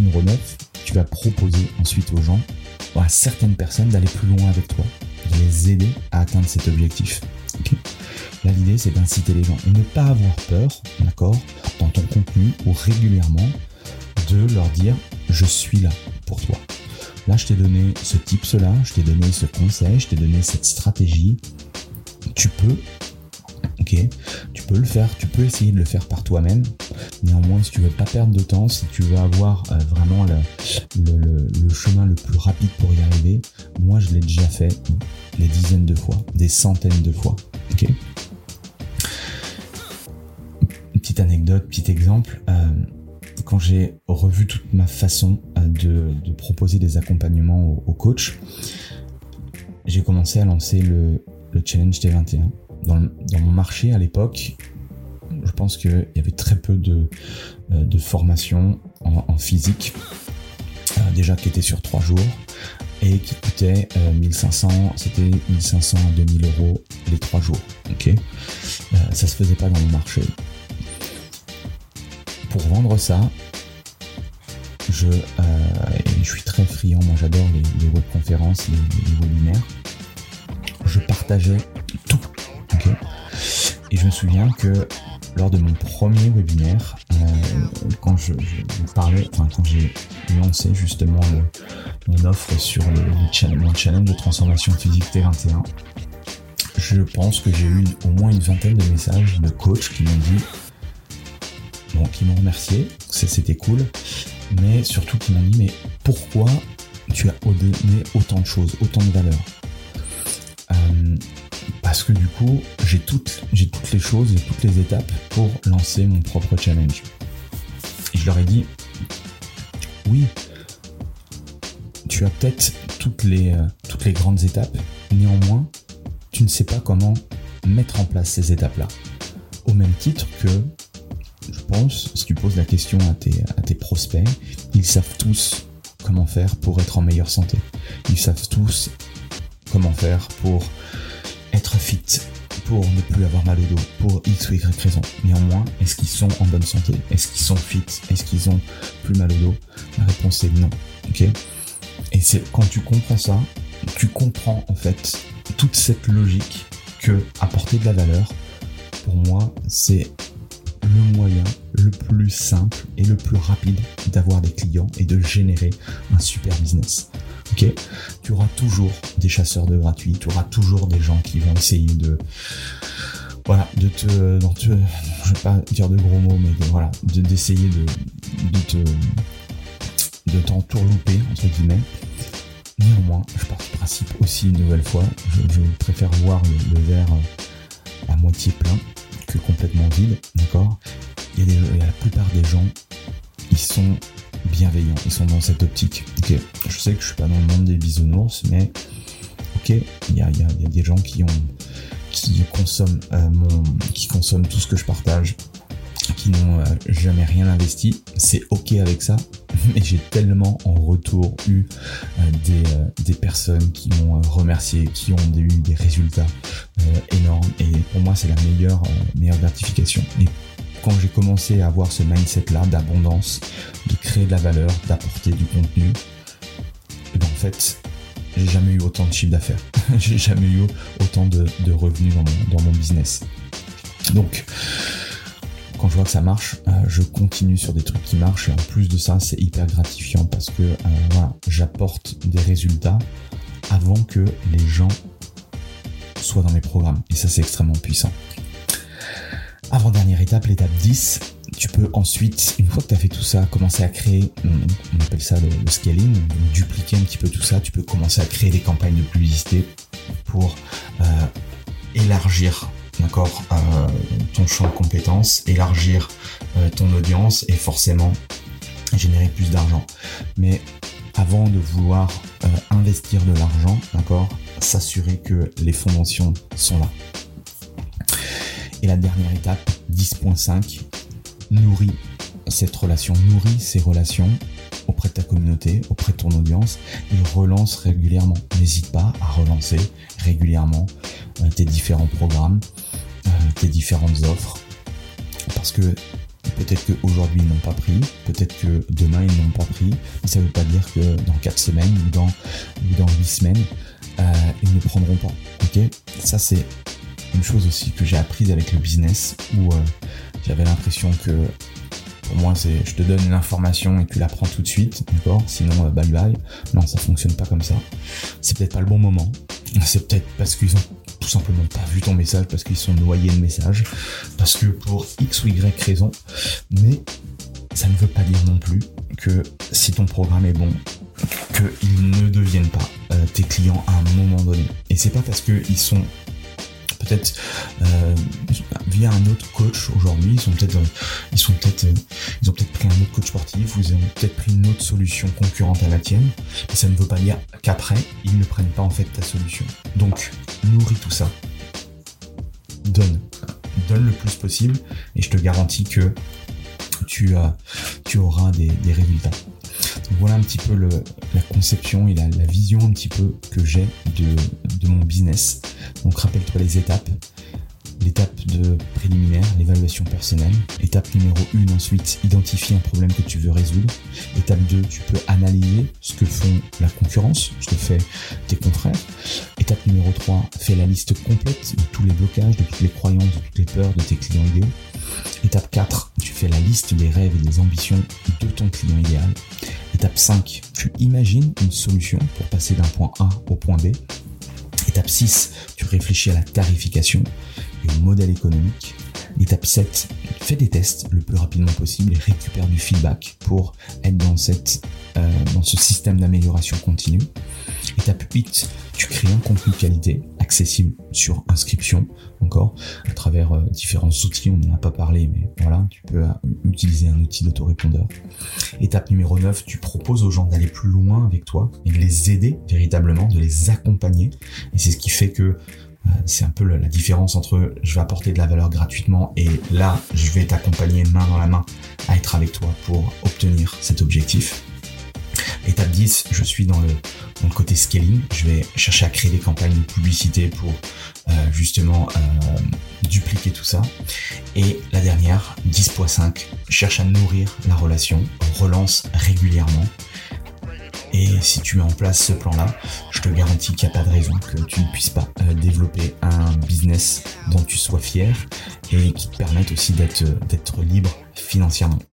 numéro 9, tu vas proposer ensuite aux gens, à certaines personnes, d'aller plus loin avec toi, de les aider à atteindre cet objectif. Là, l'idée, c'est d'inciter les gens et ne pas avoir peur, d'accord, dans ton contenu ou régulièrement, de leur dire je suis là pour toi. Là, je t'ai donné ce type cela, je t'ai donné ce conseil, je t'ai donné cette stratégie. Tu peux, ok, peux le faire, tu peux essayer de le faire par toi-même. Néanmoins, si tu veux pas perdre de temps, si tu veux avoir euh, vraiment le, chemin le plus rapide pour y arriver, moi je l'ai déjà fait des dizaines de fois, des centaines de fois, ok? petite anecdote, petit exemple. Euh, quand j'ai revu toute ma façon euh, de, proposer des accompagnements aux, coachs, j'ai commencé à lancer le, challenge T21. Dans, mon marché à l'époque, je pense qu'il y avait très peu de, euh, de formations en, physique, euh, déjà qui étaient sur trois jours et qui coûtaient 1500, c'était 1500 à 2000 euros les trois jours. Ok, ça se faisait pas dans le marché pour vendre ça, je, euh, je suis très friand, moi j'adore les, webconférences, les, webinaires. Je partageais. Et je me souviens que lors de mon premier webinaire, euh, quand je, parlais, enfin quand j'ai lancé justement mon offre sur le, mon challenge de transformation physique T21, je pense que j'ai eu au moins une vingtaine de messages de coachs qui m'ont dit bon, qui m'ont remercié, c'était cool, mais surtout qui m'ont dit mais pourquoi tu as donné autant de choses, autant de valeur? Euh, Parce que du coup, j'ai toutes, les choses et toutes les étapes pour lancer mon propre challenge. Je leur ai dit oui, tu as peut-être toutes les, euh, toutes les grandes étapes, néanmoins, tu ne sais pas comment mettre en place ces étapes-là. Au même titre que je pense, si tu poses la question à tes, prospects, ils savent tous comment faire pour être en meilleure santé. Ils savent tous comment faire pour être fit, pour ne plus avoir mal au dos, pour X ou Y raison. Néanmoins, est-ce qu'ils sont en bonne santé? Est-ce qu'ils sont fit? Est-ce qu'ils ont plus mal au dos? La réponse est non. Ok? Et c'est quand tu comprends ça, tu comprends en fait toute cette logique que apporter de la valeur, pour moi, c'est le moyen le plus simple et le plus rapide d'avoir des clients et de générer un super business. Ok? Tu auras toujours des chasseurs de gratuits, tu auras toujours des gens qui vont essayer de voilà, de te, je vais pas dire de gros mots, mais de, voilà, d'essayer de, de te, de t'entourlouper entre guillemets. Néanmoins, je pars du principe aussi une nouvelle fois, je, préfère voir le verre à moitié plein complètement vide, d'accord? Et, la plupart des gens, ils sont bienveillants, ils sont dans cette optique. Ok, je sais que je suis pas dans le monde des bisounours, mais ok, il y a, des gens qui ont qui consomment euh, mon, qui consomment tout ce que je partage, qui n'ont euh, jamais rien investi. C'est ok avec ça, mais j'ai tellement en retour eu euh, des, des, personnes qui m'ont remercié, qui ont eu des résultats énormes. Et pour moi, c'est la meilleure, meilleure gratification. Et quand j'ai commencé à avoir ce mindset-là d'abondance, de créer de la valeur, d'apporter du contenu, eh ben en fait, j'ai jamais eu autant de chiffre d'affaires. j'ai jamais eu autant de, de revenus dans mon, dans mon business. Donc, quand je vois que ça marche, euh, je continue sur des trucs qui marchent et en plus de ça, c'est hyper gratifiant parce que euh, j'apporte des résultats avant que les gens soient dans mes programmes et ça c'est extrêmement puissant. Avant-dernière étape, l'étape 10, tu peux ensuite, une fois que tu as fait tout ça, commencer à créer, on, appelle ça le, scaling, dupliquer un petit peu tout ça, tu peux commencer à créer des campagnes de publicité pour euh, élargir d'accord, euh, ton champ de compétences, élargir euh, ton audience et forcément générer plus d'argent. Mais avant de vouloir euh, investir de l'argent, d'accord, s'assurer que les fondations sont là. Et la dernière étape, 10.5, nourris cette relation, nourris ces relations auprès de ta communauté, auprès de ton audience et relance régulièrement. N'hésite pas à relancer régulièrement tes différents programmes, tes différentes offres. Parce que Peut-être qu'aujourd'hui ils n'ont pas pris, peut-être que demain ils n'ont pas pris, mais ça ne veut pas dire que dans 4 semaines ou dans, ou dans 8 semaines, euh, ils ne prendront pas. Ok? Ça c'est une chose aussi que j'ai apprise avec le business où euh, j'avais l'impression que pour moi c'est je te donne une information et tu la prends tout de suite, d'accord? Sinon euh, bye bye. Non, ça fonctionne pas comme ça. C'est peut-être pas le bon moment. C'est peut-être parce qu'ils ont simplement pas vu ton message, parce qu'ils sont noyés de messages, parce que pour X ou Y raison. Mais ça ne veut pas dire non plus que si ton programme est bon, qu'ils ne deviennent pas euh, tes clients à un moment donné. Et c'est pas parce qu'ils sont euh, via un autre coach aujourd'hui, ils sont peut-être euh, ils sont peut-être ils ont peut-être pris un autre coach sportif, vous avez peut-être pris une autre solution concurrente à la tienne, mais ça ne veut pas dire qu'après ils ne prennent pas en fait ta solution. Donc nourris tout ça, donne, donne le plus possible, et je te garantis que tu, tu auras des résultats voilà un petit peu la conception et la, vision un petit peu que j'ai de, mon business. Donc rappelle-toi les étapes. L'étape de préliminaire, l'évaluation personnelle. Étape numéro 1 ensuite, identifier un problème que tu veux résoudre. Étape 2, tu peux analyser ce que font la concurrence, ce que fait tes confrères. Étape numéro 3, fais la liste complète de tous les blocages, de toutes les croyances, de toutes les peurs de tes clients idéaux. Étape 4, tu fais la liste des rêves et des ambitions de ton client idéal. Étape 5, tu imagines une solution pour passer d'un point A au point B. Étape 6, tu réfléchis à la tarification et au modèle économique. Étape 7, fais des tests le plus rapidement possible et récupère du feedback pour être dans, euh, dans ce système d'amélioration continue. Étape 8, tu crées un contenu qualité accessible sur inscription, encore, à travers euh, différents outils, on n'en a pas parlé, mais voilà, tu peux euh, utiliser un outil d'autorépondeur. Étape numéro 9, tu proposes aux gens d'aller plus loin avec toi et de les aider véritablement, de les accompagner. Et c'est ce qui fait que euh, c'est un peu la différence entre je vais apporter de la valeur gratuitement et là je vais t'accompagner main dans la main à être avec toi pour obtenir cet objectif. Étape 10, je suis dans le, côté scaling. Je vais chercher à créer des campagnes de publicité pour euh, justement euh, dupliquer tout ça. Et la dernière, 10.5, cherche à nourrir la relation, relance régulièrement. Et si tu mets en place ce plan-là, je te garantis qu'il n'y a pas de raison que tu ne puisses pas euh, développer un business dont tu sois fier et qui te permette aussi d'être libre financièrement.